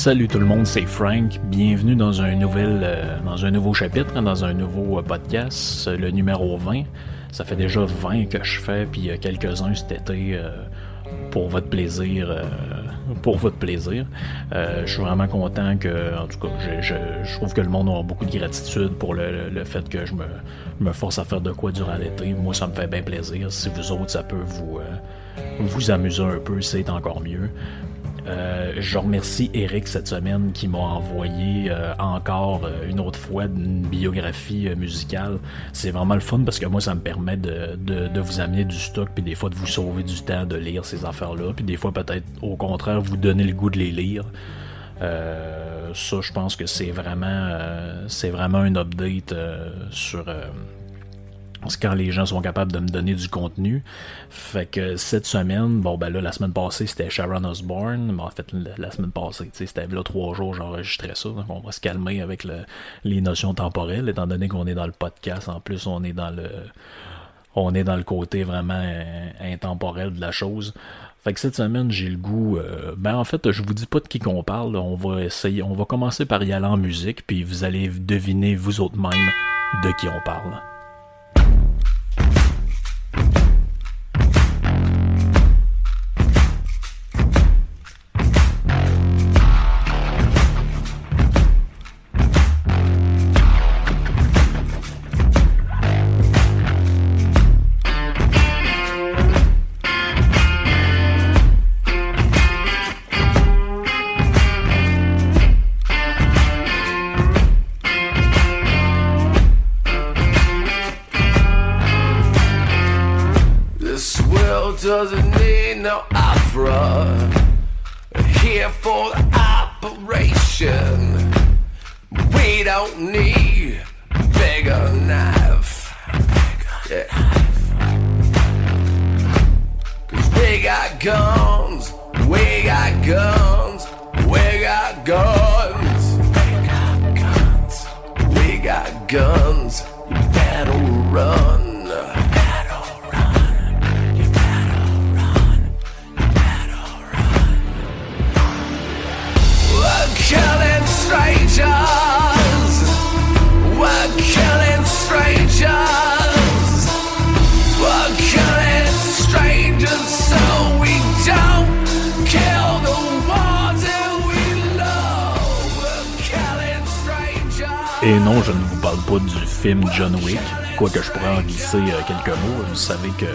Salut tout le monde, c'est Frank. Bienvenue dans un nouvel, euh, dans un nouveau chapitre, hein, dans un nouveau euh, podcast, le numéro 20. Ça fait déjà 20 que je fais, puis quelques-uns cet été euh, pour votre plaisir. pour votre plaisir. je suis vraiment content que, en tout cas, je, trouve que le monde a beaucoup de gratitude pour le, fait que je me, me, force à faire de quoi durant l'été. Moi, ça me fait bien plaisir. Si vous autres, ça peut vous, vous amuser un peu, c'est encore mieux. Euh, je remercie Eric cette semaine qui m'a envoyé euh, encore euh, une autre fois une biographie musicale. C'est vraiment le fun parce que moi ça me permet de, de, vous amener du stock puis des fois de vous sauver du temps de lire ces affaires-là puis des fois peut-être au contraire vous donner le goût de les lire. ça je pense que c'est vraiment c'est vraiment un update sur c'est quand les gens sont capables de me donner du contenu. Fait que cette semaine, bon ben là, la semaine passée, c'était Sharon Osbourne. Mais en fait, la semaine passée, c'était là trois jours, j'enregistrais ça. Donc on va se calmer avec les notions temporelles, étant donné qu'on est dans le podcast. En plus, on est dans le on est dans le côté vraiment euh, intemporel de la chose. Fait que cette semaine, j'ai le goût. Euh, ben en fait, je vous dis pas de qui qu'on parle. On va essayer. On va commencer par y aller en musique, puis vous allez deviner vous autres même de qui on parle. Doesn't need no opera. Here for the operation. We don't need bigger knife. Yeah. Cause we got guns, we got guns, we got guns. We got guns, we got guns. Et non, je ne vous parle pas du film John Wick, quoique je pourrais en glisser euh, quelques mots. Vous savez que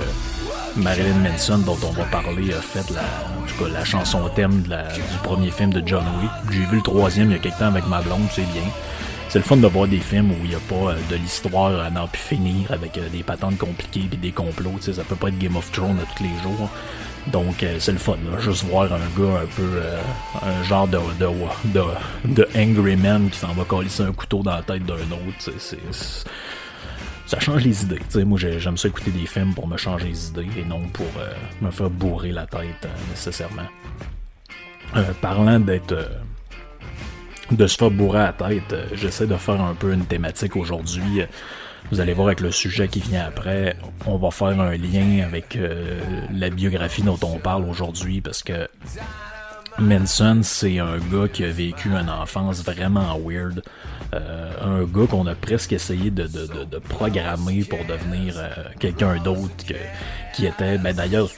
Marilyn Manson, dont on va parler, a fait la, en tout cas, la chanson thème du premier film de John Wick. J'ai vu le troisième il y a quelques temps avec ma blonde, c'est bien. C'est le fun de voir des films où il n'y a pas euh, de l'histoire à n'en plus finir avec euh, des patentes compliquées et des complots. Ça peut pas être Game of Thrones tous les jours. Donc euh, c'est le fun, là. juste voir un gars un peu un genre de de, de, angry man qui s'en va coller un couteau dans la tête d'un autre. C'est, ça change les idées. moi j'aime ça écouter des films pour me changer les idées et non pour me faire bourrer la tête nécessairement. parlant d'être de se faire bourrer la tête. Euh, j'essaie de faire un peu une thématique aujourd'hui. Vous allez voir avec le sujet qui vient après, on va faire un lien avec euh, la biographie dont on parle aujourd'hui parce que Manson, c'est un gars qui a vécu une enfance vraiment weird. Euh, un gars qu'on a presque essayé de, programmer pour devenir quelqu'un d'autre qui était, ben d'ailleurs,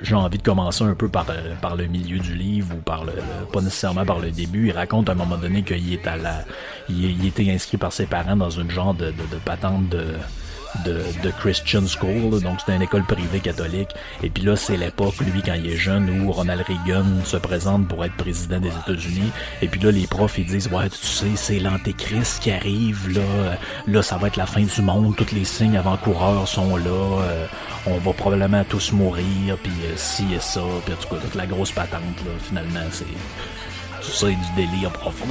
j'ai envie de commencer un peu par, euh, par le milieu du livre ou par le, pas nécessairement par le début. Il raconte à un moment donné qu'il est à la, il, était inscrit par ses parents dans une genre de, de, de patente de, de, Christian School, donc c'est une école privée catholique. Et puis là, c'est l'époque, lui, quand il est jeune, où Ronald Reagan se présente pour être président des États-Unis. Et puis là, les profs, ils disent, ouais, tu sais, c'est l'antéchrist qui arrive, là, là, ça va être la fin du monde, tous les signes avant-coureurs sont là, euh, on va probablement tous mourir, puis euh, ci et ça, puis en tout cas, toute la grosse patente, là, finalement, c'est... Ça, c'est du délire profond.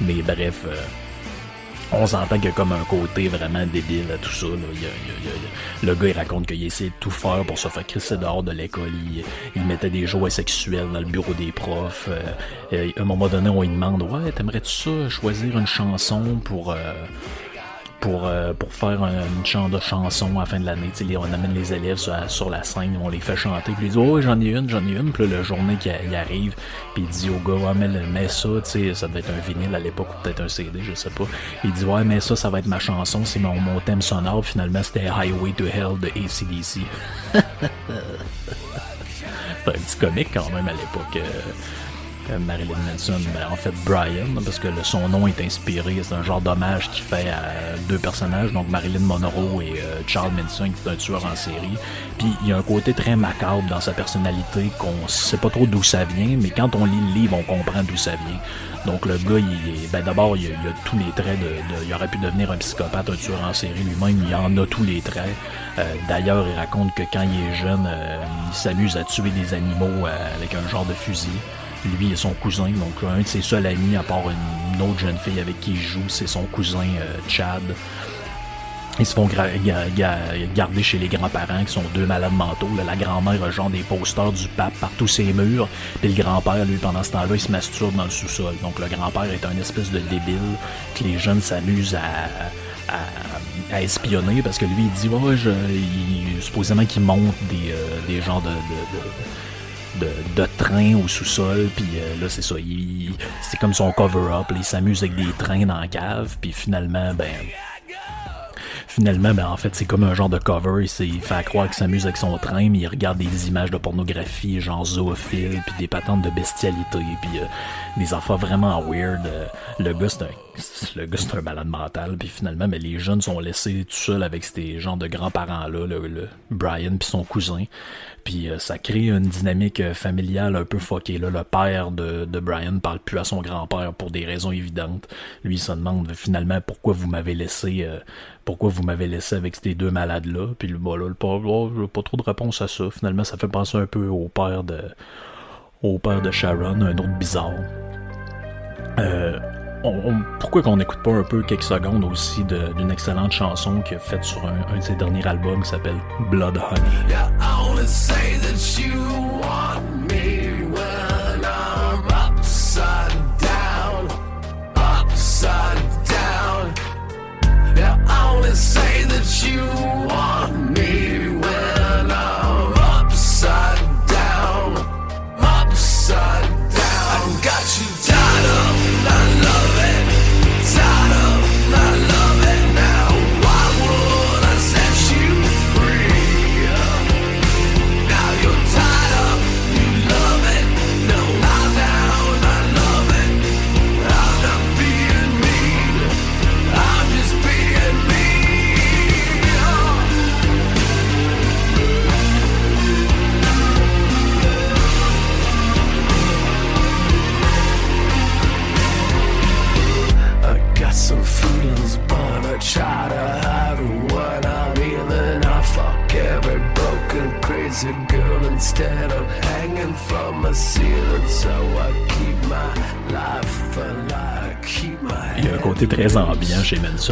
Mais bref... Euh, on s'entend qu'il y a comme un côté vraiment débile à tout ça. le gars, il raconte qu'il essayé de tout faire pour se faire crisser dehors de l'école. Il, mettait des jouets sexuels dans le bureau des profs. Euh, à un moment donné, on lui demande Ouais, t'aimerais-tu ça, choisir une chanson pour. Euh, pour, euh, pour faire une chant de chanson à la fin de l'année. On amène les élèves sur, la scène, on les fait chanter, puis ils disent Oh, j'en ai une, j'en ai une. Puis là, le journée qui arrive, puis il dit au gars Ouais, mais mets ça, ça devait être un vinyle à l'époque ou peut-être un CD, je sais pas. Il dit Ouais, mais ça, ça va être ma chanson, c'est mon, mon thème sonore. Finalement, c'était Highway to Hell de ACDC. c'est un petit comique quand même à l'époque. Euh, Marilyn Manson, ben, en fait Brian, parce que son nom est inspiré, c'est un genre d'hommage qu'il fait à deux personnages, donc Marilyn Monroe et euh, Charles Manson, qui est un tueur en série. Puis il y a un côté très macabre dans sa personnalité qu'on sait pas trop d'où ça vient, mais quand on lit le livre, on comprend d'où ça vient. Donc le gars, il ben d'abord, il, a tous les traits de, Il aurait pu devenir un psychopathe, un tueur en série lui-même, il en a tous les traits. Euh, d'ailleurs, il raconte que quand il est jeune, euh, il s'amuse à tuer des animaux avec un genre de fusil lui et son cousin. Donc, un de ses seuls amis, à part une, autre jeune fille avec qui il joue, c'est son cousin euh, Chad. Ils se font garder chez les grands-parents qui sont deux malades mentaux. La grand-mère a genre des posters du pape par tous ses murs. Puis le grand-père, lui, pendant ce temps-là, il se masturbe dans le sous-sol. Donc le grand-père est un espèce de débile que les jeunes s'amusent à, espionner parce que lui, il dit, ouais, je, supposément qu'il monte des, euh, des genres de, train au sous-sol, puis euh, là, c'est ça, c'est comme son cover-up, il s'amuse avec des trains dans la cave, puis finalement, ben, finalement, ben, en fait, c'est comme un genre de cover. Il, fait croire qu'il s'amuse avec son train, mais il regarde des images de pornographie, genre zoophile, puis des patentes de bestialité, puis euh, des affaires vraiment weird. Euh, le gars, c'est un, un malade mental, puis finalement, ben, les jeunes sont laissés tout seuls avec ces genres de grands-parents-là, Brian puis son cousin. Puis euh, ça crée une dynamique familiale un peu fuckée. Là. Le père de, de Brian parle plus à son grand-père pour des raisons évidentes. Lui, il se demande finalement pourquoi vous m'avez laissé pourquoi vous m'avez laissé avec ces deux malades-là. Puis bon, là, le pas trop de réponse à ça. Finalement, ça fait penser un peu au père de, au père de Sharon, un autre bizarre. Euh, pourquoi qu'on n'écoute pas un peu quelques secondes aussi d'une excellente chanson qu'il a faite sur un, de ses derniers albums qui s'appelle Blood Honey? That you want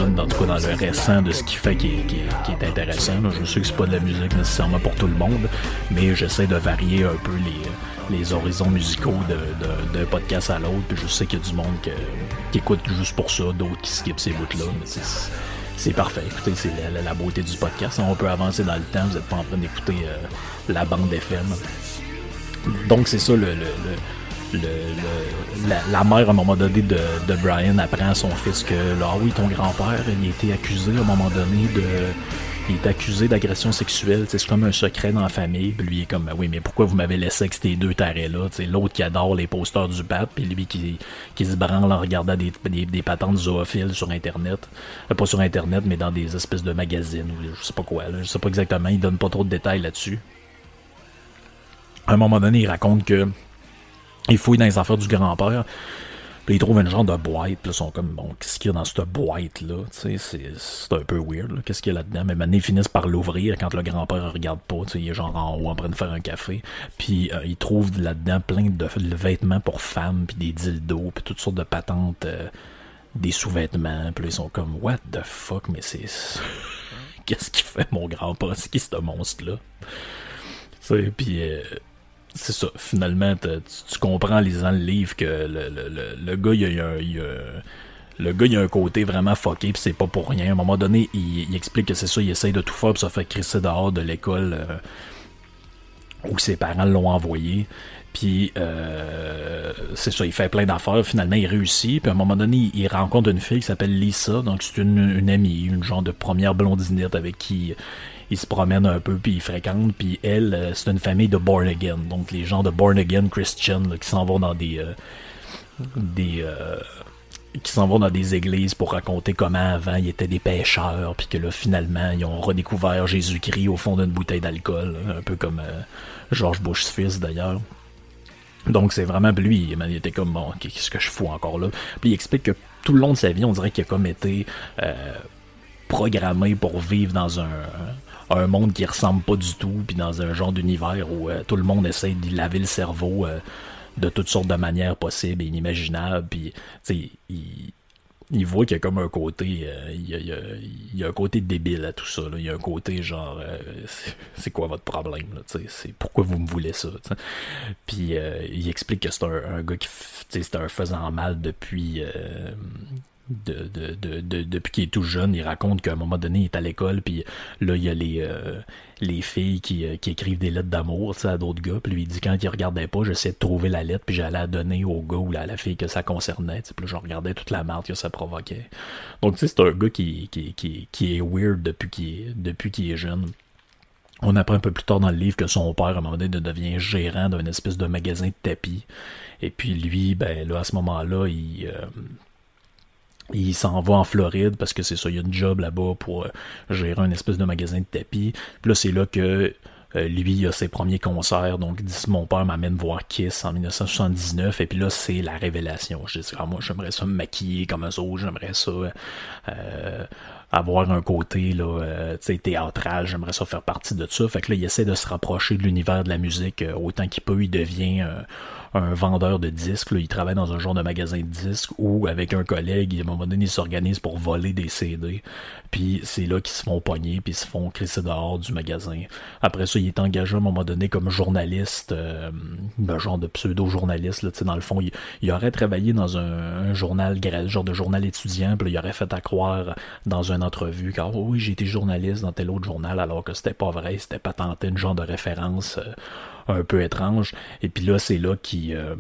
dans le récent de ce qu'il fait qui est, intéressant. Je sais que c'est pas de la musique nécessairement pour tout le monde, mais j'essaie de varier un peu les, les horizons musicaux d'un podcast à l'autre. Puis je sais qu'il y a du monde qui écoute juste pour ça, d'autres qui skippent ces bouts-là. c'est parfait. Écoutez, c'est la, beauté du podcast. On peut avancer dans le temps. Vous n'êtes pas en train d'écouter euh, la bande FM. Donc c'est ça le, la, mère à un moment donné de, Brian apprend à son fils que ah oui ton grand-père il a été accusé à un moment donné de il est accusé d'agression sexuelle, c'est comme un secret dans la famille. Puis lui est comme, oui, mais pourquoi vous m'avez laissé avec ces deux tarés-là? L'autre qui adore les posters du pape, puis lui qui, qui se branle en regardant des, des, patentes zoophiles sur Internet. Euh, pas sur Internet, mais dans des espèces de magazines, ou je sais pas quoi. Là, je sais pas exactement, il donne pas trop de détails là-dessus. À un moment donné, il raconte que il fouille dans les affaires du grand-père. Puis ils trouvent une genre de boîte, puis ils sont comme, bon, qu'est-ce qu'il y a dans cette boîte-là? C'est, un peu weird, qu'est-ce qu'il y a là-dedans? Mais maintenant, ils finissent par l'ouvrir quand le grand-père regarde pas, il est genre en haut en train de faire un café. Puis euh, ils trouvent là-dedans plein de, vêtements pour femmes, puis des dildos, puis toutes sortes de patentes, euh, des sous-vêtements. Puis ils sont comme, what the fuck, mais c'est... qu'est-ce qu'il fait, mon grand-père? C'est qui ce monstre-là? Tu sais, puis... Euh, c'est ça. Finalement, tu, comprends en lisant le livre que le, le, le, gars, il a, le gars, il a un côté vraiment fucké, puis c'est pas pour rien. À un moment donné, il, explique que c'est ça, il essaye de tout faire, puis ça fait crisser dehors de l'école euh, où ses parents l'ont envoyé. Puis euh, c'est ça, il fait plein d'affaires. Finalement, il réussit. Puis à un moment donné, il rencontre une fille qui s'appelle Lisa. Donc c'est une, amie, une genre de première blondinette avec qui il se promène un peu puis il fréquente. Puis elle, euh, c'est une famille de born again. Donc les gens de born again Christian qui s'en vont dans des des qui s'en vont dans des églises pour raconter comment avant ils étaient des pêcheurs, puis que là finalement ils ont redécouvert Jésus-Christ au fond d'une bouteille d'alcool, un peu comme euh, George Bush's fils d'ailleurs. Donc c'est vraiment lui, il était comme bon, qu'est-ce que je fous encore là? Puis il explique que tout le long de sa vie, on dirait qu'il a comme été euh, programmé pour vivre dans un, un monde qui ressemble pas du tout, puis dans un genre d'univers où euh, tout le monde essaie de laver le cerveau de toutes sortes de manières possibles et inimaginables. Puis, il, il voit qu'il y a comme un côté. Euh, il, y a, un côté débile à tout ça. Il y a un côté genre. Euh, c'est quoi votre problème? C'est pourquoi vous me voulez ça? Puis euh, il explique que c'est un, un, gars qui. C'est un faisant mal depuis de, de, de, depuis qu'il est tout jeune, il raconte qu'à un moment donné, il est à l'école, puis là, il y a les, euh, les filles qui, euh, qui, écrivent des lettres d'amour à d'autres gars, puis lui, il dit quand il regardait pas, j'essayais de trouver la lettre, puis j'allais la donner au gars ou à la fille que ça concernait, puis je regardais toute la merde que ça provoquait. Donc, tu sais, c'est un gars qui, qui, qui, qui est weird depuis qu'il est, depuis qu'il est jeune. On apprend un peu plus tard dans le livre que son père, à un moment donné, devient gérant d'un espèce de magasin de tapis. Et puis lui, ben là, à ce moment-là, il, euh, il s'en va en Floride parce que c'est ça, il y a une job là-bas pour euh, gérer un espèce de magasin de tapis. Puis là, c'est là que euh, lui, il a ses premiers concerts. Donc, dit, mon père m'amène voir Kiss en 1979. Et puis là, c'est la révélation. Je dis, ah, moi, j'aimerais ça me maquiller comme un autres. J'aimerais ça euh, avoir un côté là, théâtral. J'aimerais ça faire partie de ça. Fait que là, il essaie de se rapprocher de l'univers de la musique autant qu'il peut. Il devient un vendeur de disques. il travaille dans un genre de magasin de disques où, avec un collègue, à un moment donné, il s'organise pour voler des CD. Puis c'est là qu'ils se font pogner, puis ils se font crisser dehors du magasin. Après ça, il est engagé à un moment donné comme journaliste, euh, un genre de pseudo-journaliste. Là, dans le fond, il, aurait travaillé dans un, journal, genre de journal étudiant, puis il aurait fait à croire dans une entrevue car oui, j'ai été journaliste dans tel autre journal, alors que c'était pas vrai, c'était pas tenté une genre de référence. Euh, un peu étrange. Et puis là, c'est là qu'il euh,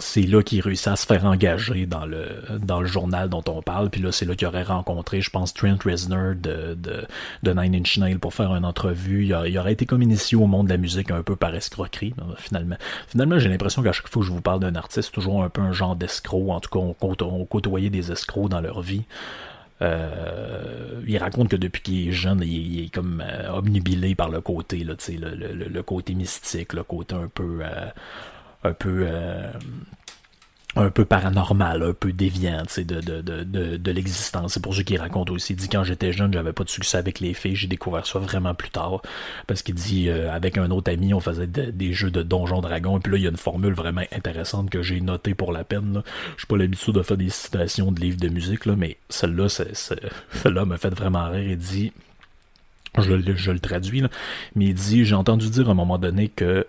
c'est là qu'il réussit à se faire engager dans le dans le journal dont on parle. Puis là, c'est là qu'il aurait rencontré, je pense, Trent Reznor de, de, de Nine Inch Nails pour faire une entrevue. Il, aurait été comme initié au monde de la musique un peu par escroquerie, finalement. Finalement, j'ai l'impression qu'à chaque fois que je vous parle d'un artiste, c'est toujours un peu un genre d'escroc. En tout cas, on, on côtoyait des escrocs dans leur vie. Euh, il raconte que depuis qu'il est jeune, il, est comme euh, obnubilé par le côté, là, le, le, le, côté mystique, le côté un peu, euh, un peu un peu paranormal, un peu déviant de, de, de, de l'existence. C'est pour ça qu'il raconte aussi. Il dit quand j'étais jeune, j'avais pas de succès avec les filles. J'ai découvert ça vraiment plus tard. Parce qu'il dit euh, avec un autre ami, on faisait des jeux de donjons dragons. Et puis là, il y a une formule vraiment intéressante que j'ai notée pour la peine. Je suis pas l'habitude de faire des citations de livres de musique, là, mais celle-là, celle-là m'a fait vraiment rire. Il dit. Je, je le traduis, là, mais il dit, j'ai entendu dire à un moment donné que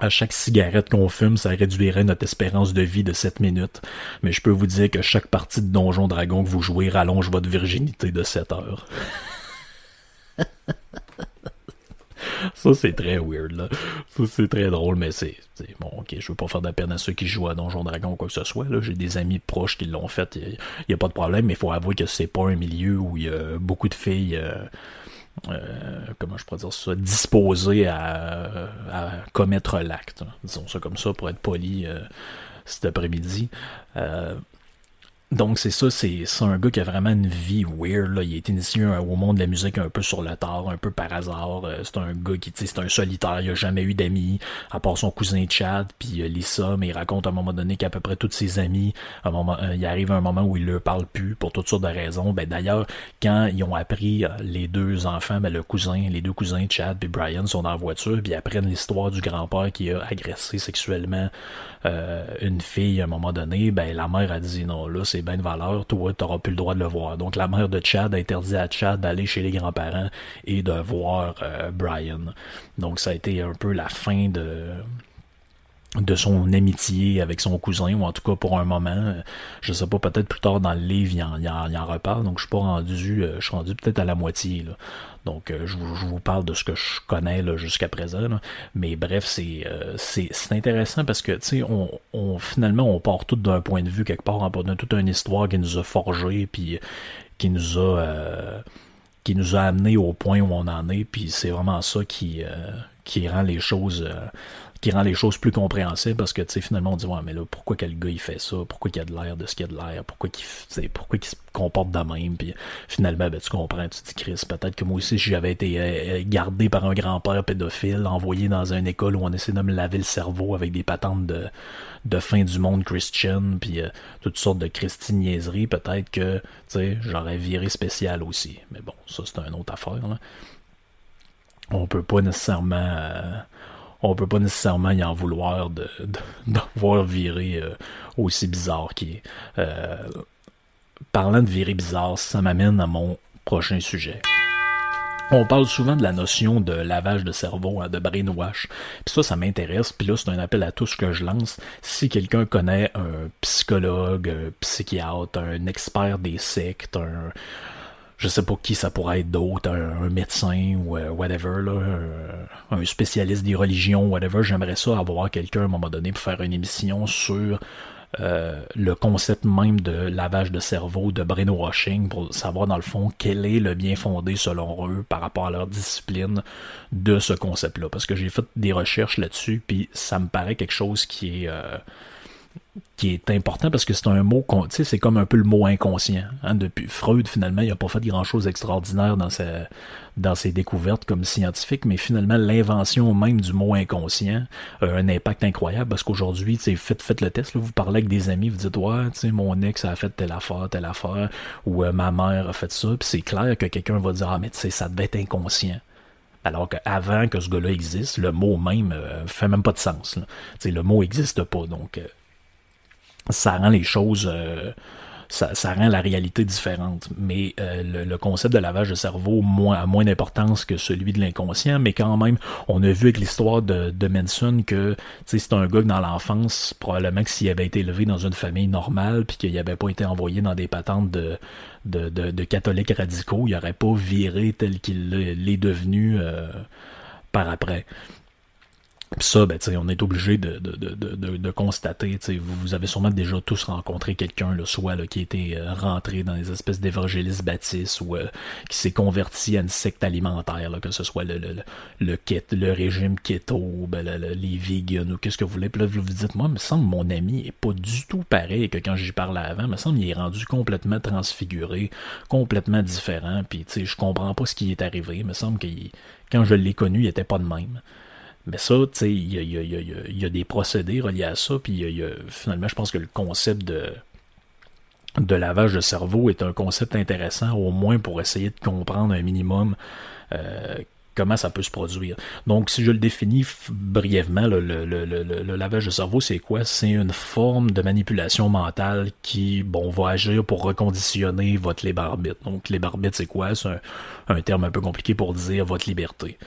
à chaque cigarette qu'on fume, ça réduirait notre espérance de vie de 7 minutes. Mais je peux vous dire que chaque partie de Donjon Dragon que vous jouez rallonge votre virginité de 7 heures. Ça, c'est très weird, là. Ça, c'est très drôle, mais c'est, bon, ok, je veux pas faire de peine à ceux qui jouent à Donjon Dragon ou quoi que ce soit, là. J'ai des amis proches qui l'ont fait, il y, a pas de problème, mais il faut avouer que c'est pas un milieu où il y a beaucoup de filles, euh, euh, comment je pourrais dire ça, disposé à, commettre l'acte. Disons ça comme ça pour être poli euh, cet après-midi. Donc c'est ça, c'est un gars qui a vraiment une vie weird. Là. Il est initié au monde de la musique un peu sur le tard, un peu par hasard. Euh, c'est un gars qui, c'est un solitaire, il a jamais eu d'amis, à part son cousin Chad, puis euh, Lisa, mais il raconte à un moment donné qu'à peu près tous ses amis, à un moment, euh, il arrive un moment où il leur parle plus pour toutes sortes de raisons. Ben d'ailleurs, quand ils ont appris les deux enfants, ben le cousin, les deux cousins Chad et Brian sont dans la voiture, puis ils apprennent l'histoire du grand-père qui a agressé sexuellement une fille à un moment donné, ben la mère a dit non là c'est c'est bien de valeur, toi, t'auras plus le droit de le voir. Donc la mère de Chad a interdit à Chad d'aller chez les grands-parents et de voir euh, Brian. Donc ça a été un peu la fin de son amitié avec son cousin, ou en tout cas pour un moment. Je sais pas, peut-être plus tard dans le livre, il en, en, il en reparle, donc je suis pas rendu, je suis rendu peut-être à la moitié. Donc, je, je, vous parle de ce que je connais jusqu'à présent. Mais bref, c'est, c'est, c'est intéressant parce que, tu sais, on, on, finalement, on part tout d'un point de vue quelque part, en de toute une histoire qui nous a forgé, puis qui nous a... Euh, qui nous a amené au point où on en est, puis c'est vraiment ça qui, euh, qui rend les choses euh, qui rend les choses plus compréhensibles parce que tu sais finalement on dit ouais mais là pourquoi quel gars il fait ça? Pourquoi il a de l'air de ce qu'il a de l'air? Pourquoi qu'il pourquoi il se comporte de même? Puis finalement ben tu comprends tu dis Chris peut-être que moi aussi si j'avais été euh, gardé par un grand-père pédophile envoyé dans une école où on essaie de me laver le cerveau avec des patentes de de fin du monde Christian puis euh, toutes sortes de christiniaiseries peut-être que tu sais j'aurais viré spécial aussi. Mais bon ça c'est une autre affaire là. On peut pas nécessairement euh, on peut pas nécessairement y en vouloir de, de, virer euh, aussi bizarre qui est. Euh, parlant de virer bizarre, ça m'amène à mon prochain sujet. On parle souvent de la notion de lavage de cerveau, hein, de brainwash. Puis ça, ça m'intéresse. Puis là, c'est un appel à tous que je lance. Si quelqu'un connaît un psychologue, un psychiatre, un expert des sectes, un, je sais pas qui ça pourrait être d'autre, un, médecin ou euh, whatever, là, un, spécialiste des religions, whatever. J'aimerais ça avoir quelqu'un à un moment donné pour faire une émission sur euh, le concept même de lavage de cerveau, de brainwashing, pour savoir dans le fond quel est le bien fondé selon eux par rapport à leur discipline de ce concept-là. Parce que j'ai fait des recherches là-dessus, puis ça me paraît quelque chose qui est... Euh, qui est important parce que c'est un mot, c'est comme un peu le mot inconscient. Hein. Depuis Freud, finalement, il n'a pas fait grand-chose d'extraordinaire dans, dans ses découvertes comme scientifique, mais finalement, l'invention même du mot inconscient a un impact incroyable parce qu'aujourd'hui, faites, faites le test, là, vous parlez avec des amis, vous dites, ouais, tu sais, mon ex a fait telle affaire, telle affaire, ou euh, ma mère a fait ça, puis c'est clair que quelqu'un va dire, ah, mais tu sais, ça devait être inconscient. Alors qu'avant que ce gars-là existe, le mot même euh, fait même pas de sens. Le mot n'existe pas. Donc, euh, ça rend les choses euh, ça, rend la réalité différente. Mais euh, le, concept de lavage de cerveau moins, a moins d'importance que celui de l'inconscient, mais quand même, on a vu avec l'histoire de, de Manson que c'est un gars que dans l'enfance, probablement que s'il avait été élevé dans une famille normale, puis qu'il n'avait pas été envoyé dans des patentes de, de, de, catholiques radicaux, il n'aurait pas viré tel qu'il l'est devenu euh, par après. Pis ça, ben, on est obligé de, de, de, de, constater. Vous, vous avez sûrement déjà tous rencontré quelqu'un, le soit là, qui était euh, rentré dans des espèces d'évangélistes baptistes ou euh, qui s'est converti à une secte alimentaire, là, que ce soit le, le, le, le régime keto, ben, les vegans ou qu'est-ce que vous voulez. Puis là, vous vous dites, moi, il me semble mon ami est pas du tout pareil que quand j'y parlais avant. Il me semble qu'il est rendu complètement transfiguré, complètement différent. Puis je comprends pas ce qui est arrivé. Il me semble que quand je l'ai connu, il était pas de même. Mais ça, tu sais, il y a, y, a, des procédés reliés à ça, puis finalement, je pense que le concept de, de lavage de cerveau est un concept intéressant, au moins pour essayer de comprendre un minimum euh, comment ça peut se produire. Donc, si je le définis brièvement, le, lavage de cerveau, c'est quoi? C'est une forme de manipulation mentale qui, bon, va agir pour reconditionner votre libre arbitre. Donc, libre arbitre, c'est quoi? C'est un terme un peu compliqué pour dire votre liberté.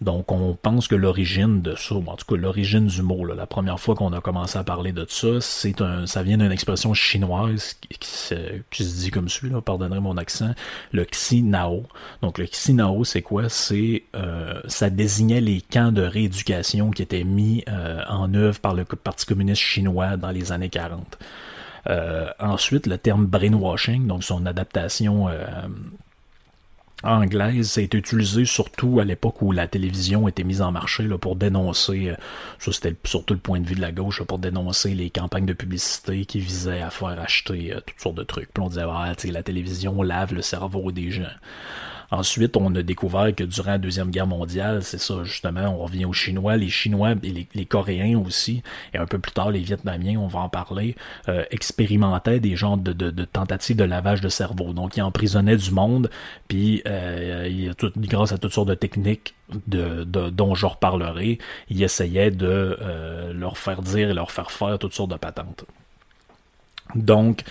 Donc, on pense que l'origine de ça, en tout cas l'origine du mot, la première fois qu'on a commencé à parler de ça, c'est un, ça vient d'une expression chinoise qui, se, dit comme suit, là, mon accent, le Xinao. Donc, le Xinao, c'est quoi? C'est, euh, ça désignait les camps de rééducation qui étaient mis euh, en œuvre par le Parti communiste chinois dans les années 40. Euh, ensuite, le terme brainwashing, donc son adaptation anglaise, ça a été utilisé surtout à l'époque où la télévision était mise en marché là, pour dénoncer, euh, ça c'était surtout le point de vue de la gauche, pour dénoncer les campagnes de publicité qui visaient à faire acheter euh, toutes sortes de trucs. Puis on disait, ah, la télévision lave le cerveau des gens. Ensuite, on a découvert que durant la Deuxième Guerre mondiale, c'est ça, justement, on revient aux Chinois, les Chinois et les, Coréens aussi, et un peu plus tard, les Vietnamiens, on va en parler, euh, expérimentaient des genres de, de, tentatives de lavage de cerveau. Donc, ils emprisonnaient du monde, puis euh, grâce à toutes sortes de techniques de, dont je reparlerai, ils essayaient de euh, leur faire dire et leur faire faire toutes sortes de patentes. Donc,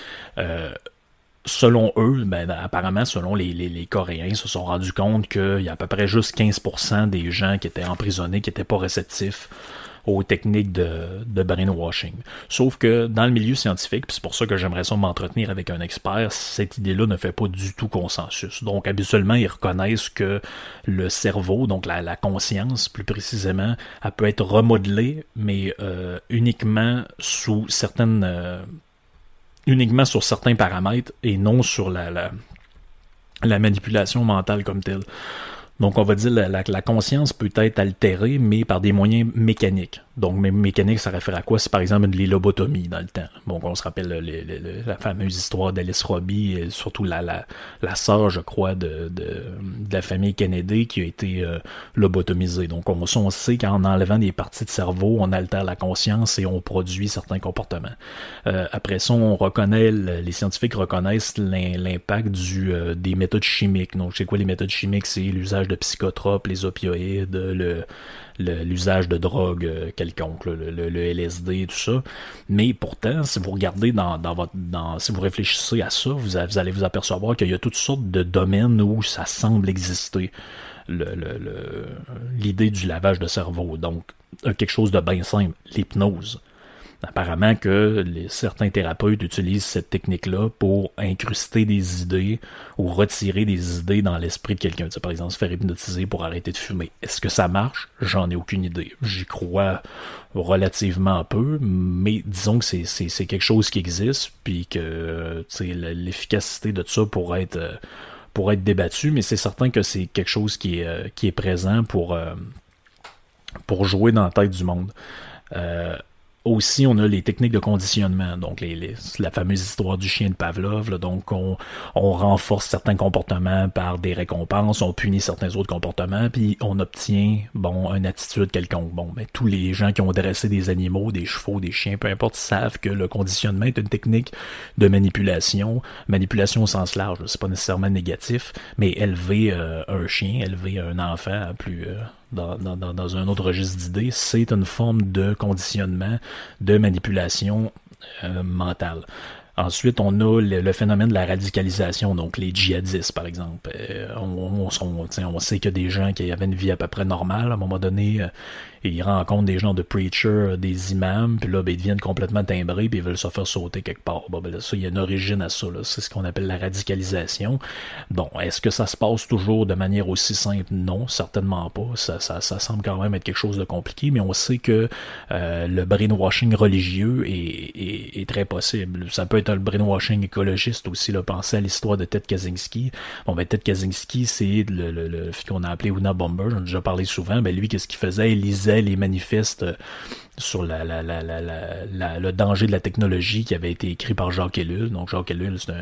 selon eux, ben, apparemment, selon les, les, les, Coréens, se sont rendus compte qu'il y a à peu près juste 15% des gens qui étaient emprisonnés qui n'étaient pas réceptifs aux techniques de, de brainwashing. Sauf que dans le milieu scientifique, c'est pour ça que j'aimerais ça m'entretenir avec un expert, cette idée-là ne fait pas du tout consensus. Donc habituellement, ils reconnaissent que le cerveau, donc la, la conscience plus précisément, elle peut être remodelée, mais euh, uniquement sous certaines... Euh, uniquement sur certains paramètres et non sur la, la, la manipulation mentale comme telle. Donc, on va dire la, la, la conscience peut être altérée, mais par des moyens mécaniques. Donc, mécanique, ça réfère à quoi? C'est par exemple les lobotomies dans le temps. Donc, on se rappelle la fameuse histoire d'Alice Robbie, et surtout la, la, la sœur, je crois, de, la famille Kennedy qui a été euh, lobotomisée. Donc, on, on sait qu'en enlevant des parties de cerveau, on altère la conscience et on produit certains comportements. Euh, après ça, on reconnaît, les scientifiques reconnaissent l'impact du euh, des méthodes chimiques. Donc, c'est quoi les méthodes chimiques? C'est l'usage de psychotropes, les opioïdes, le l'usage de drogue euh, quelconque, le, le, LSD, tout ça. Mais pourtant, si vous regardez dans, dans votre, dans, si vous réfléchissez à ça, vous, allez vous apercevoir qu'il y a toutes sortes de domaines où ça semble exister. L'idée du lavage de cerveau. Donc, quelque chose de bien simple, l'hypnose. Apparemment que certains thérapeutes utilisent cette technique-là pour incruster des idées ou retirer des idées dans l'esprit de quelqu'un. par exemple, se faire hypnotiser pour arrêter de fumer. Est-ce que ça marche? J'en ai aucune idée. J'y crois relativement peu, mais disons que c'est quelque chose qui existe, puis que l'efficacité de ça pourrait être, pour être débattu, mais c'est certain que c'est quelque chose qui est, euh, qui est présent pour, euh, pour jouer dans la tête du monde. Euh, aussi, on a les techniques de conditionnement, donc les, la fameuse histoire du chien de Pavlov. donc, on, on, renforce certains comportements par des récompenses, on punit certains autres comportements, puis on obtient, bon, une attitude quelconque. Bon, mais tous les gens qui ont dressé des animaux, des chevaux, des chiens, peu importe, savent que le conditionnement est une technique de manipulation, manipulation au sens large. C'est pas nécessairement négatif, mais élever euh, un chien, élever un enfant plus euh, dans, un autre registre d'idées, c'est une forme de conditionnement, de manipulation euh, mentale. Ensuite, on a le, phénomène de la radicalisation, donc les djihadistes, par exemple. Euh, on, sait que des gens qui avaient une vie à peu près normale, à un moment donné, euh, ils rencontrent des gens de preachers, des imams, puis là, ben, ils deviennent complètement timbrés, puis ils veulent se faire sauter quelque part. Bon, ben, là, ça, il y a une origine à ça. C'est ce qu'on appelle la radicalisation. Bon, est-ce que ça se passe toujours de manière aussi simple? Non, certainement pas. Ça, ça, semble quand même être quelque chose de compliqué, mais on sait que euh, le brainwashing religieux est, est, très possible. Ça peut être un brainwashing écologiste aussi. Là, pensez à l'histoire de Ted Kaczynski. Bon, ben, Ted Kaczynski, c'est le, le, le qu'on a appelé Una Bomber. J'en ai déjà parlé souvent. Ben, lui, qu'est-ce qu'il faisait? Il lisait les manifestes euh, sur le danger de la technologie qui avait été écrit par Jacques Ellul. Donc Jacques Ellul, c'est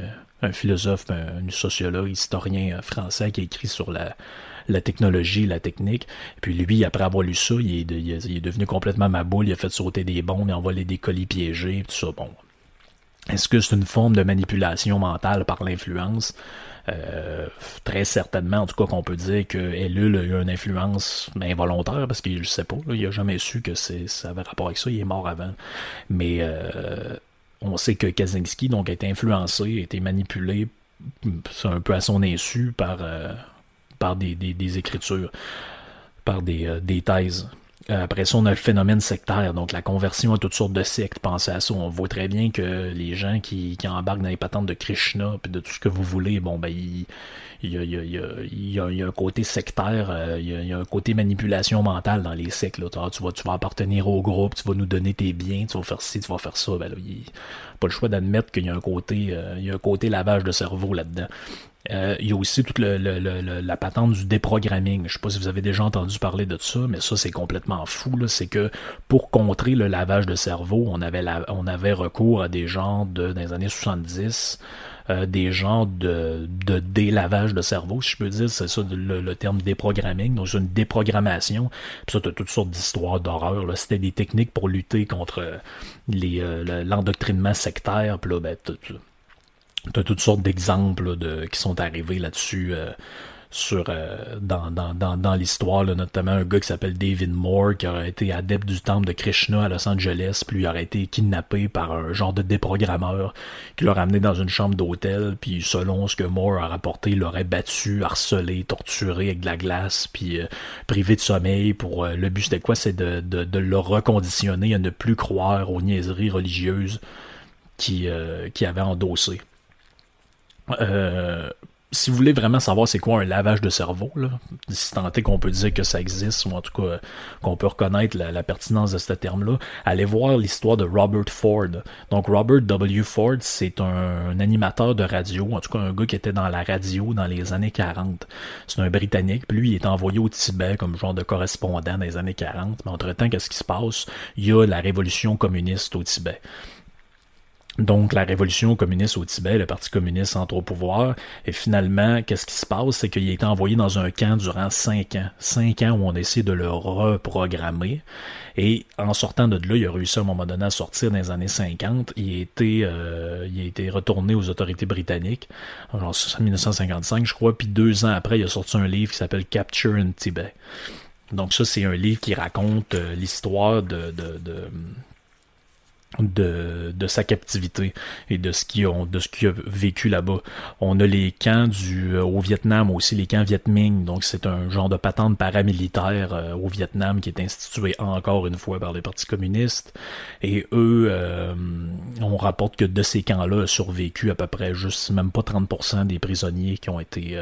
un, philosophe, un, sociologue, historien euh, français qui a écrit sur la, technologie, la technique. puis lui, après avoir lu ça, il est, il est, devenu complètement maboule, il a fait sauter des bombes, il a envoyé des colis piégés, tout ça. Bon. Est-ce que c'est une forme de manipulation mentale par l'influence? Euh, très certainement, en tout cas, qu'on peut dire que Ellul a eu une influence involontaire parce qu'il ne sait pas. il n'a jamais su que ça avait rapport avec ça. Il est mort avant. Mais euh, on sait que Kaczynski donc, a été influencé, a été manipulé un peu à son insu par, euh, des, écritures, par des, des thèses. Euh, après ça, on a le phénomène sectaire, donc la conversion à toutes sortes de sectes. Pensez à ça. On voit très bien que les gens qui, qui embarquent dans les patentes de Krishna puis de tout ce que vous voulez, bon ben il, y, a, il, y, a, il, y, a, il y a un côté sectaire, euh, il, y a, y, a, un côté manipulation mentale dans les sectes. Là. Tu, vas, tu vas appartenir au groupe, tu vas nous donner tes biens, tu vas faire ci, tu vas faire ça. Ben là, il, pas le choix d'admettre qu'il y a un côté, euh, il y a un côté lavage de cerveau là-dedans. Euh, il y a aussi toute le, la patente du déprogramming. Je sais pas si vous avez déjà entendu parler de ça, mais ça c'est complètement fou. C'est que pour contrer le lavage de cerveau, on avait, on avait recours à des gens de, dans les années 70, euh, des gens de, de délavage de cerveau, si je peux dire, c'est ça le, terme déprogramming, donc c'est une déprogrammation. Puis ça, tu toutes sortes d'histoires d'horreur. C'était des techniques pour lutter contre les l'endoctrinement sectaire. Puis là, ben, T'as toutes sortes d'exemples de, qui sont arrivés là-dessus. Euh, sur euh, dans, dans, dans, dans l'histoire, notamment un gars qui s'appelle David Moore, qui aurait été adepte du temple de Krishna à Los Angeles, puis il aurait été kidnappé par un genre de déprogrammeur qui l'a ramené dans une chambre d'hôtel, puis selon ce que Moore a rapporté, il l'aurait battu, harcelé, torturé avec de la glace, puis euh, privé de sommeil. Pour euh, le but c'était quoi? C'est de, de, de, le reconditionner à ne plus croire aux niaiseries religieuses qui, qui avait endossé. Euh, si vous voulez vraiment savoir c'est quoi un lavage de cerveau, là, si tant est qu'on peut dire que ça existe, ou en tout cas qu'on peut reconnaître la, pertinence de ce terme-là, allez voir l'histoire de Robert Ford. Donc Robert W. Ford, c'est un, animateur de radio, en tout cas un gars qui était dans la radio dans les années 40. C'est un Britannique, puis lui il est envoyé au Tibet comme genre de correspondant dans les années 40. Mais entre-temps, qu'est-ce qui se passe? Il y a la révolution communiste au Tibet. Donc, la révolution communiste au Tibet, le Parti communiste entre au pouvoir, et finalement, qu'est-ce qui se passe? C'est qu'il a été envoyé dans un camp durant cinq ans. Cinq ans où on essaie de le reprogrammer. Et en sortant de là, il a réussi à un moment donné à sortir dans les années 50. Il a été, euh, il a retourné aux autorités britanniques, en 1955, je crois. Puis deux ans après, il a sorti un livre qui s'appelle Capture in Tibet. Donc ça, c'est un livre qui raconte euh, l'histoire de, de de, sa captivité et de ce qu'il a vécu là-bas. On a les camps du euh, au Vietnam aussi les camps Viet Minh donc c'est un genre de patente paramilitaire euh, au Vietnam qui est institué encore une fois par les partis communistes et eux euh, on rapporte que de ces camps-là a survécu à peu près juste même pas 30% des prisonniers qui ont été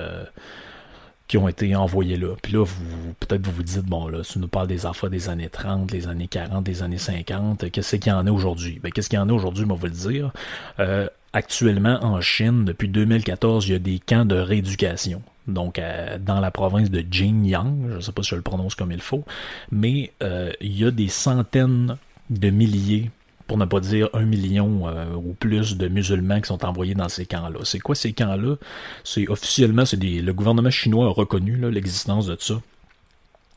qui ont été envoyés là. Puis là, vous peut-être vous vous dites, bon, là, tu nous parles des enfants des années 30, des années 40, des années 50, qu'est-ce qu'il y en a aujourd'hui? Ben, qu'est-ce qu'il y en a aujourd'hui, va vous le dire. Euh, actuellement, en Chine, depuis 2014, il y a des camps de rééducation. Donc, dans la province de Xinjiang, je ne sais pas si je le prononce comme il faut, mais euh, il y a des centaines de milliers pour ne pas dire un million euh, ou plus de musulmans qui sont envoyés dans ces camps-là. C'est quoi ces camps-là? C'est officiellement, c'est des, le gouvernement chinois a reconnu l'existence de ça.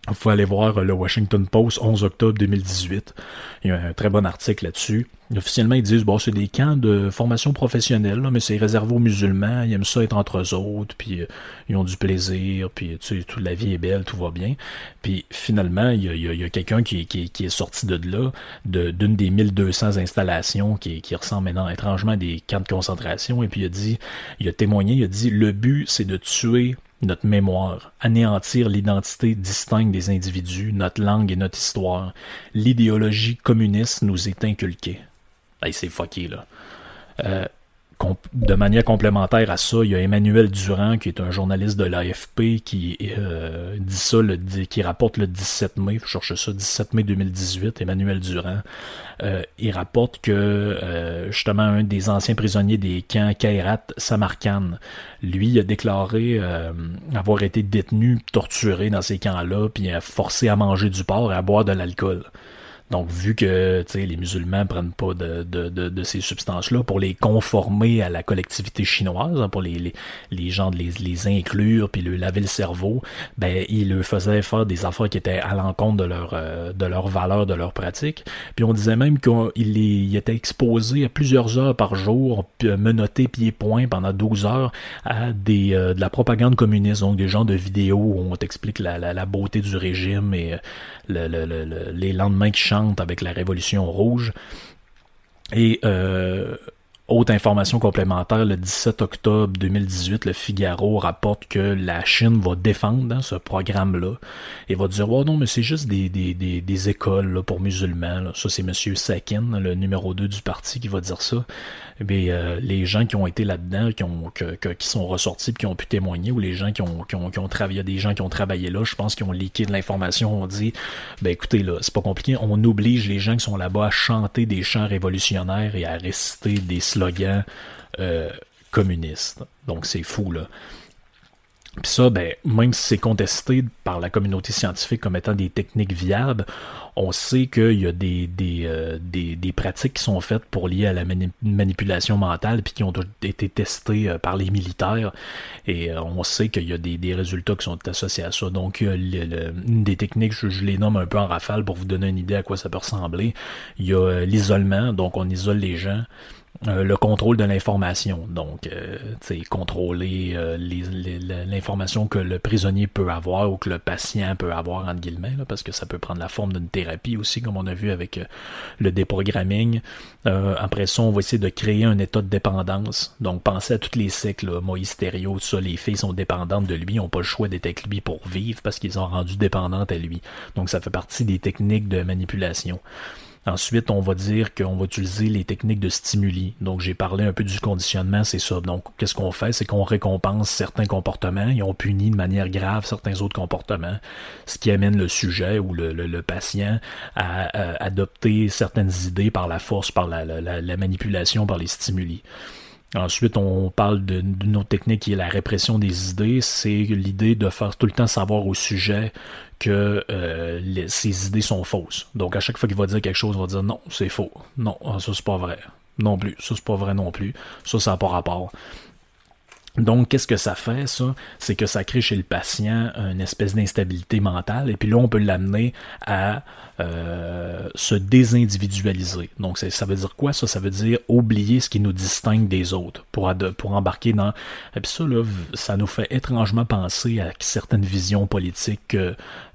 Vous pouvez aller voir le Washington Post 11 octobre 2018. Il y a un très bon article là-dessus. Officiellement, ils disent bon, c'est des camps de formation professionnelle, mais c'est réservé aux musulmans. Ils aiment ça être entre eux autres, puis euh, ils ont du plaisir, puis tu sais, toute la vie est belle, tout va bien. Puis finalement, il y a, quelqu'un qui, est sorti de là, d'une des 1200 installations qui, qui ressemble maintenant étrangement à des camps de concentration, et puis il a dit, il a témoigné, il a dit le but, c'est de tuer notre mémoire, anéantir l'identité distincte des individus, notre langue et notre histoire. L'idéologie communiste nous est inculquée. Hey, c'est fucké, là. Euh, de manière complémentaire à ça, il y a Emmanuel Durand, qui est un journaliste de l'AFP, qui euh, dit ça, le, qui rapporte le 17 mai, je cherche ça, 17 mai 2018, Emmanuel Durand, euh, il rapporte que euh, justement un des anciens prisonniers des camps Kairat Samarkand, lui a déclaré avoir été détenu, torturé dans ces camps-là, puis forcé à manger du porc et à boire de l'alcool. Donc, vu que les musulmans prennent pas de, de, de, ces substances-là pour les conformer à la collectivité chinoise, hein, pour les, les, les gens les, les inclure puis leur laver le cerveau, ben ils leur faisaient faire des affaires qui étaient à l'encontre de leur euh, de leur valeur, de leur pratique. Puis on disait même qu'il il était exposé à plusieurs heures par jour, menotté pieds-points pendant 12 heures à des euh, de la propagande communiste, donc des gens de vidéos où on t'explique la, la, la, beauté du régime et euh, le, le, les lendemains qui chantent avec la Révolution rouge. Et euh, autre information complémentaire, le 17 octobre 2018, le Figaro rapporte que la Chine va défendre hein, ce programme-là et va dire Oh non, mais c'est juste des, des, des, écoles pour musulmans. Ça, c'est M. Sakin, le numéro 2 du parti, qui va dire ça. Eh euh, les gens qui ont été là-dedans, qui, qui sont ressortis qui ont pu témoigner, ou les gens qui ont, qui ont, qui ont travaillé, des gens qui ont travaillé là, je pense qu'ils ont liqué de l'information, on dit, ben écoutez, là, c'est pas compliqué, on oblige les gens qui sont là-bas à chanter des chants révolutionnaires et à réciter des slogans euh, communistes. Donc c'est fou, là. Puis ça, ben, même si c'est contesté par la communauté scientifique comme étant des techniques viables, on sait qu'il y a des, des, euh, des, des, pratiques qui sont faites pour lier à la manipulation mentale puis qui ont été testées euh, par les militaires et on sait qu'il y a des, résultats qui sont associés à ça. Donc, une des techniques, je, les nomme un peu en rafale pour vous donner une idée à quoi ça peut ressembler. Il y a l'isolement, donc on isole les gens euh, le contrôle de l'information, donc euh, contrôler euh, l'information que le prisonnier peut avoir ou que le patient peut avoir entre guillemets, parce que ça peut prendre la forme d'une thérapie aussi, comme on a vu avec le déprogramming. après ça, on va essayer de créer un état de dépendance. Donc pensez à tous les cycles, Moïse tout ça, les filles sont dépendantes de lui, n'ont pas le choix d'être avec lui pour vivre parce qu'ils ont rendu dépendantes à lui. Donc ça fait partie des techniques de manipulation. Ensuite, on va dire qu'on va utiliser les techniques de stimuli. Donc, j'ai parlé un peu du conditionnement, c'est ça. Donc, qu'est-ce qu'on fait? C'est qu'on récompense certains comportements et on punit de manière grave certains autres comportements, ce qui amène le sujet ou le, patient à, adopter certaines idées par la force, par la manipulation, par les stimuli. Ensuite, on parle d'une autre technique qui est la répression des idées. C'est l'idée de faire tout le temps savoir au sujet que euh, ces idées sont fausses. Donc, à chaque fois qu'il va dire quelque chose, il va dire non, c'est faux. Non, ça c'est pas vrai. Non plus. Ça c'est pas vrai non plus. Ça, ça n'a pas rapport. Donc, qu'est-ce que ça fait, ça? C'est que ça crée chez le patient une espèce d'instabilité mentale, et puis là, on peut l'amener à euh, se désindividualiser. Donc, ça veut dire quoi, ça? Ça veut dire oublier ce qui nous distingue des autres pour, pour embarquer dans... Et puis ça, là, ça nous fait étrangement penser à certaines visions politiques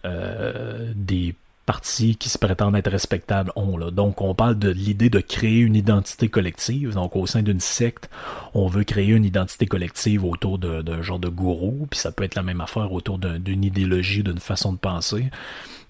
euh, des partis qui se prétendent être respectables ont. Là. Donc, on parle de l'idée de créer une identité collective. Donc, au sein d'une secte, on veut créer une identité collective autour d'un genre de gourou, puis ça peut être la même affaire autour d'une idéologie, d'une façon de penser.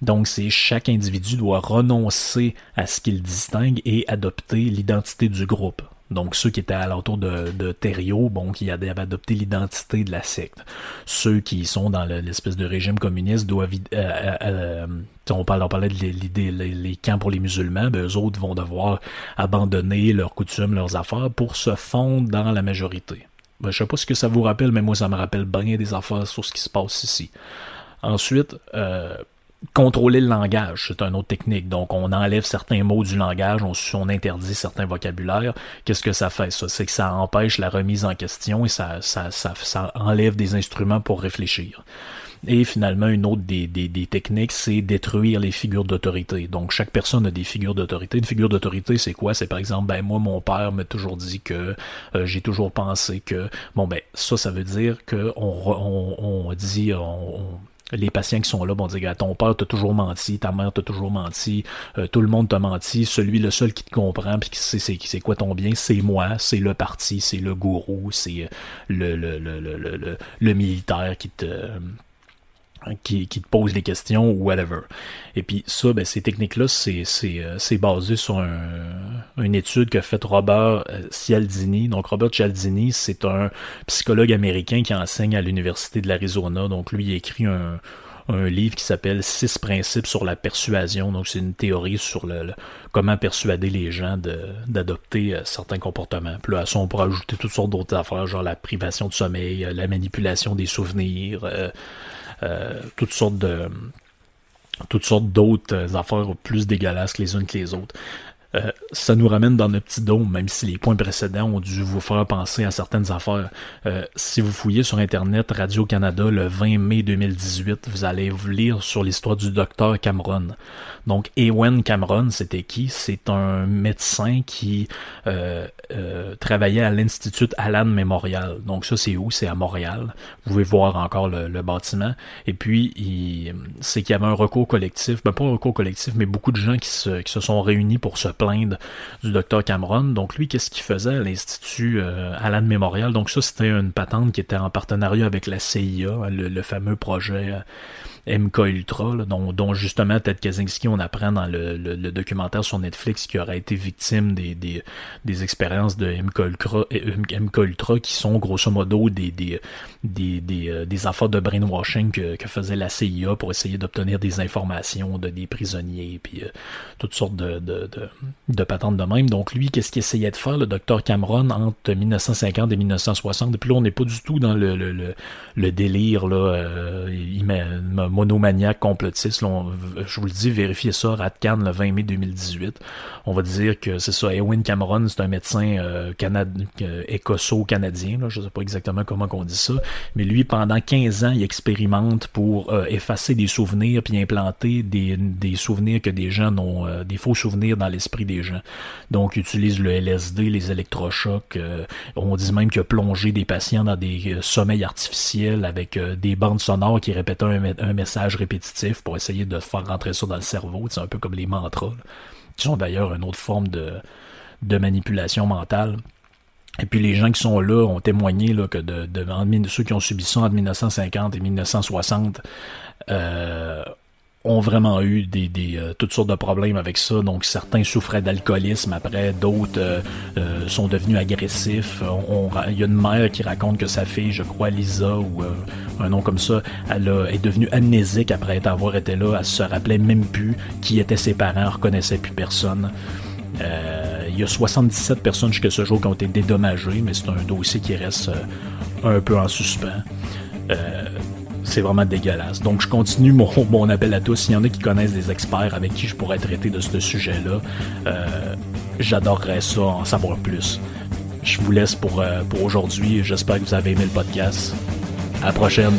Donc, c'est chaque individu doit renoncer à ce qu'il distingue et adopter l'identité du groupe. Donc ceux qui étaient à l'entour de, de Thériault, bon, qui avaient adopté l'identité de la secte. Ceux qui sont dans l'espèce de régime communiste doivent... Euh, euh, euh, on, parle, parlait de l'idée, les, camps pour les musulmans, ben, eux autres vont devoir abandonner leurs coutumes, leurs affaires pour se fondre dans la majorité. Ben, je sais pas ce que ça vous rappelle, mais moi ça me rappelle bien des affaires sur ce qui se passe ici. Ensuite, euh, contrôler le langage, c'est une autre technique. Donc, on enlève certains mots du langage, on, on interdit certains vocabulaires. Qu'est-ce que ça fait, ça? C'est que ça empêche la remise en question et ça, ça, ça, ça enlève des instruments pour réfléchir. Et finalement, une autre des, des, des techniques, c'est détruire les figures d'autorité. Donc, chaque personne a des figures d'autorité. Une figure d'autorité, c'est quoi? C'est par exemple, ben moi, mon père m'a toujours dit que euh, j'ai toujours pensé que... Bon, ben ça, ça veut dire que on, on, on dit... on les patients qui sont là vont dire ton père t'a toujours menti, ta mère t'a toujours menti, euh, tout le monde t'a menti, celui le seul qui te comprend puis qui sait c'est, quoi ton bien, c'est moi, c'est le parti, c'est le gourou, c'est le le, le, le, le, le militaire qui te qui, qui, te pose les questions ou whatever. Et puis ça, ben, ces techniques-là, c'est, c'est, euh, c'est basé sur un, une étude qu'a faite Robert euh, Cialdini. Donc Robert Cialdini, c'est un psychologue américain qui enseigne à l'Université de l'Arizona. Donc lui, il écrit un, un livre qui s'appelle Six principes sur la persuasion. Donc c'est une théorie sur le, comment persuader les gens de, d'adopter euh, certains comportements. Puis là, à ça, on pourrait ajouter toutes sortes d'autres affaires, genre la privation de sommeil, la manipulation des souvenirs, euh, toutes sortes de toutes sortes d'autres affaires plus dégueulasses les unes que les autres. Euh, ça nous ramène dans notre petit dôme, même si les points précédents ont dû vous faire penser à certaines affaires. Euh, si vous fouillez sur Internet Radio-Canada le 20 mai 2018, vous allez vous lire sur l'histoire du docteur Cameron. Donc, Ewen Cameron, c'était qui? C'est un médecin qui euh, travaillait à l'Institut Alan Memorial. Donc, ça, c'est où? C'est à Montréal. Vous pouvez voir encore le, bâtiment. Et puis, c'est qu'il y avait un recours collectif, ben pas un recours collectif, mais beaucoup de gens qui se, qui se sont réunis pour se plaindre du docteur Cameron. Donc lui, qu'est-ce qu'il faisait à l'Institut euh, Alan Memorial? Donc ça, c'était une patente qui était en partenariat avec la CIA, le, fameux projet euh, MK Ultra, dont, justement Ted Kaczynski, on apprend dans le, documentaire sur Netflix qui aurait été victime des, des, expériences de MK Ultra, euh, MK Ultra qui sont grosso modo des, des, des, euh, des, affaires de brainwashing que, que, faisait la CIA pour essayer d'obtenir des informations de des prisonniers, puis euh, toutes sortes de, de, de, de, patentes de même. Donc lui, qu'est-ce qu'il essayait de faire, le docteur Cameron, entre 1950 et 1960? Et puis là, on n'est pas du tout dans le, le, le, délire, là, il monomaniaque complotiste. je vous le dis, vérifiez ça, Ratcan, le 20 mai 2018. On va dire que c'est ça, Ewan Cameron, c'est un médecin euh, écosso-canadien, je sais pas exactement comment on dit ça, mais lui, pendant 15 ans, il expérimente pour euh, effacer des souvenirs puis implanter des, des souvenirs que des gens ont, euh, des faux souvenirs dans l'esprit des gens. Donc, il utilise le LSD, les électrochocs. on dit même qu'il a plongé des patients dans des sommeils artificiels avec des bandes sonores qui répétaient un, message répétitif pour essayer de faire rentrer ça dans le cerveau. C'est un peu comme les mantras, qui sont d'ailleurs une autre forme de, de manipulation mentale. Et puis les gens qui sont là ont témoigné là, que de, de, ceux qui ont subi ça entre 1950 et 1960 euh, ont vraiment eu des, euh, toutes sortes de problèmes avec ça. Donc certains souffraient d'alcoolisme après, d'autres euh, euh, sont devenus agressifs. Il y a une mère qui raconte que sa fille, je crois Lisa ou un nom comme ça, elle est devenue amnésique après avoir été là. Elle se rappelait même plus qui étaient ses parents, elle reconnaissait plus personne. il y a 77 personnes jusqu'à ce jour qui ont été dédommagées, mais c'est un dossier qui reste un peu en suspens c'est vraiment dégueulasse. Donc je continue mon, appel à tous. S'il y en a qui connaissent des experts avec qui je pourrais traiter de ce sujet-là, euh, j'adorerais ça en savoir plus. Je vous laisse pour, euh, pour aujourd'hui. J'espère que vous avez aimé le podcast. À la prochaine.